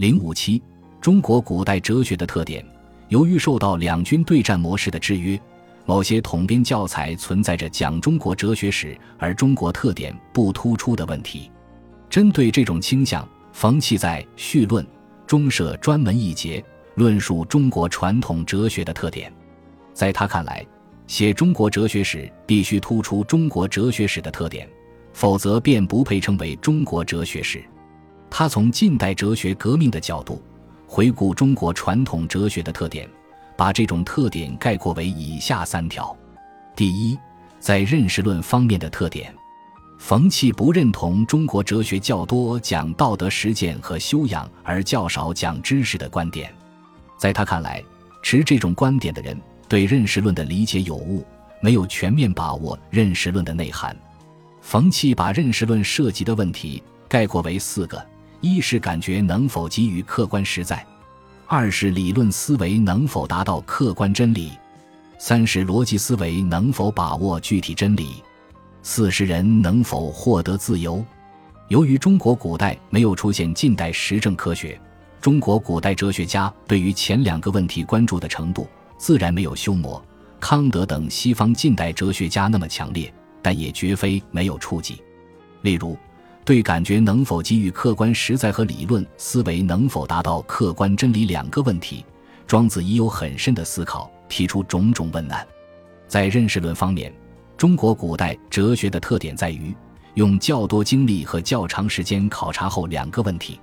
零五七，中国古代哲学的特点。由于受到两军对战模式的制约，某些统编教材存在着讲中国哲学史而中国特点不突出的问题。针对这种倾向，冯契在序论中设专门一节论述中国传统哲学的特点。在他看来，写中国哲学史必须突出中国哲学史的特点，否则便不配称为中国哲学史。他从近代哲学革命的角度回顾中国传统哲学的特点，把这种特点概括为以下三条：第一，在认识论方面的特点，冯契不认同中国哲学较多讲道德实践和修养而较少讲知识的观点。在他看来，持这种观点的人对认识论的理解有误，没有全面把握认识论的内涵。冯契把认识论涉及的问题概括为四个。一是感觉能否给予客观实在，二是理论思维能否达到客观真理，三是逻辑思维能否把握具体真理，四是人能否获得自由。由于中国古代没有出现近代实证科学，中国古代哲学家对于前两个问题关注的程度，自然没有休谟、康德等西方近代哲学家那么强烈，但也绝非没有触及。例如。对感觉能否给予客观实在和理论思维能否达到客观真理两个问题，庄子已有很深的思考，提出种种问难。在认识论方面，中国古代哲学的特点在于用较多精力和较长时间考察后两个问题：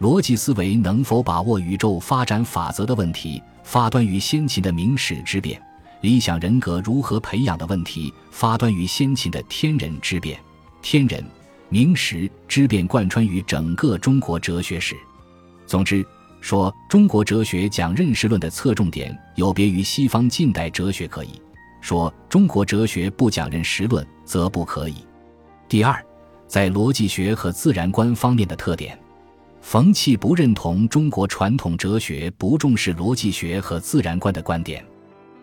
逻辑思维能否把握宇宙发展法则的问题，发端于先秦的明史之变；理想人格如何培养的问题，发端于先秦的天人之变。天人。明史之变贯穿于整个中国哲学史。总之，说中国哲学讲认识论的侧重点有别于西方近代哲学，可以说中国哲学不讲认识论，则不可以。第二，在逻辑学和自然观方面的特点，冯契不认同中国传统哲学不重视逻辑学和自然观的观点。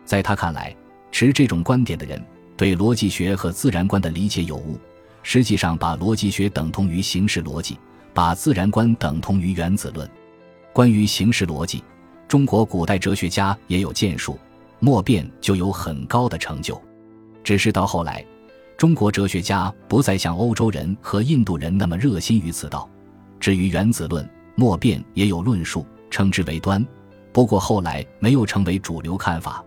在他看来，持这种观点的人对逻辑学和自然观的理解有误。实际上，把逻辑学等同于形式逻辑，把自然观等同于原子论。关于形式逻辑，中国古代哲学家也有建树，莫辩就有很高的成就。只是到后来，中国哲学家不再像欧洲人和印度人那么热心于此道。至于原子论，莫辩也有论述，称之为端，不过后来没有成为主流看法。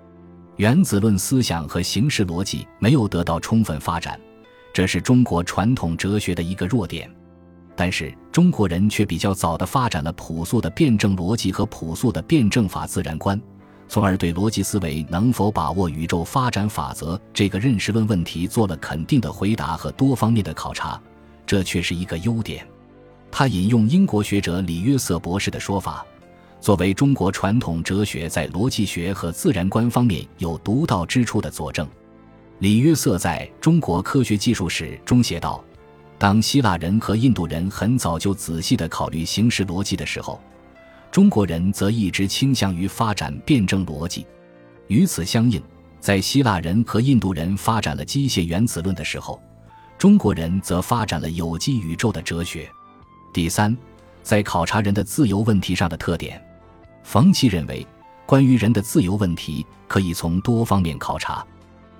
原子论思想和形式逻辑没有得到充分发展。这是中国传统哲学的一个弱点，但是中国人却比较早的发展了朴素的辩证逻辑和朴素的辩证法自然观，从而对逻辑思维能否把握宇宙发展法则这个认识论问题做了肯定的回答和多方面的考察，这却是一个优点。他引用英国学者李约瑟博士的说法，作为中国传统哲学在逻辑学和自然观方面有独到之处的佐证。李约瑟在中国科学技术史中写道：“当希腊人和印度人很早就仔细地考虑形式逻辑的时候，中国人则一直倾向于发展辩证逻辑。与此相应，在希腊人和印度人发展了机械原子论的时候，中国人则发展了有机宇宙的哲学。第三，在考察人的自由问题上的特点，冯奇认为，关于人的自由问题可以从多方面考察。”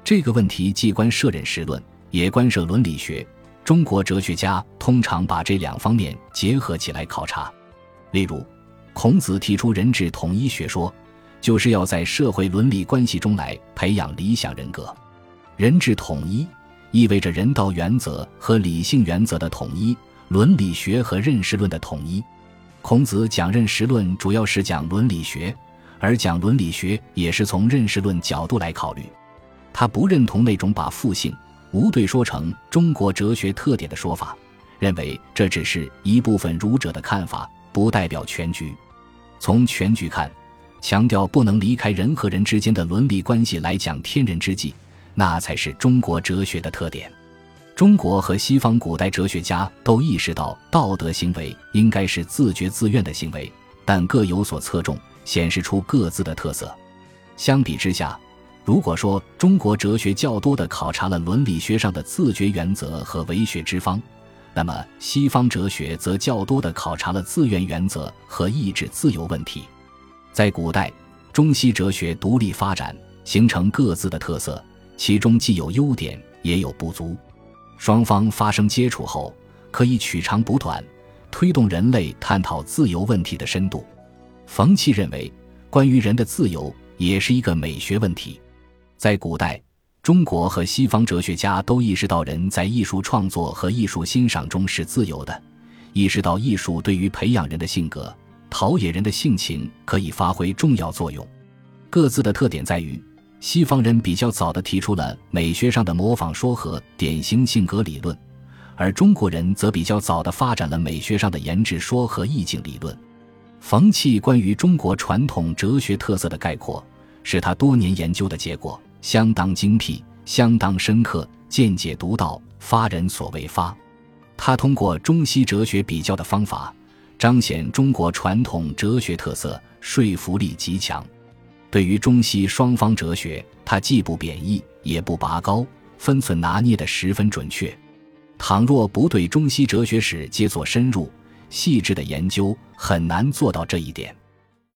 这个问题既关涉认识论，也关涉伦理学。中国哲学家通常把这两方面结合起来考察。例如，孔子提出人治统一学说，就是要在社会伦理关系中来培养理想人格。人治统一意味着人道原则和理性原则的统一，伦理学和认识论的统一。孔子讲认识论，主要是讲伦理学，而讲伦理学也是从认识论角度来考虑。他不认同那种把复性无对说成中国哲学特点的说法，认为这只是一部分儒者的看法，不代表全局。从全局看，强调不能离开人和人之间的伦理关系来讲天人之际，那才是中国哲学的特点。中国和西方古代哲学家都意识到道德行为应该是自觉自愿的行为，但各有所侧重，显示出各自的特色。相比之下。如果说中国哲学较多的考察了伦理学上的自觉原则和为学之方，那么西方哲学则较多地考察了自愿原则和意志自由问题。在古代，中西哲学独立发展，形成各自的特色，其中既有优点，也有不足。双方发生接触后，可以取长补短，推动人类探讨自由问题的深度。冯契认为，关于人的自由也是一个美学问题。在古代，中国和西方哲学家都意识到人在艺术创作和艺术欣赏中是自由的，意识到艺术对于培养人的性格、陶冶人的性情可以发挥重要作用。各自的特点在于，西方人比较早的提出了美学上的模仿说和典型性格理论，而中国人则比较早的发展了美学上的研制说和意境理论。冯契关于中国传统哲学特色的概括，是他多年研究的结果，相当精辟，相当深刻，见解独到，发人所未发。他通过中西哲学比较的方法，彰显中国传统哲学特色，说服力极强。对于中西双方哲学，他既不贬义，也不拔高，分寸拿捏得十分准确。倘若不对中西哲学史皆做深入。细致的研究很难做到这一点。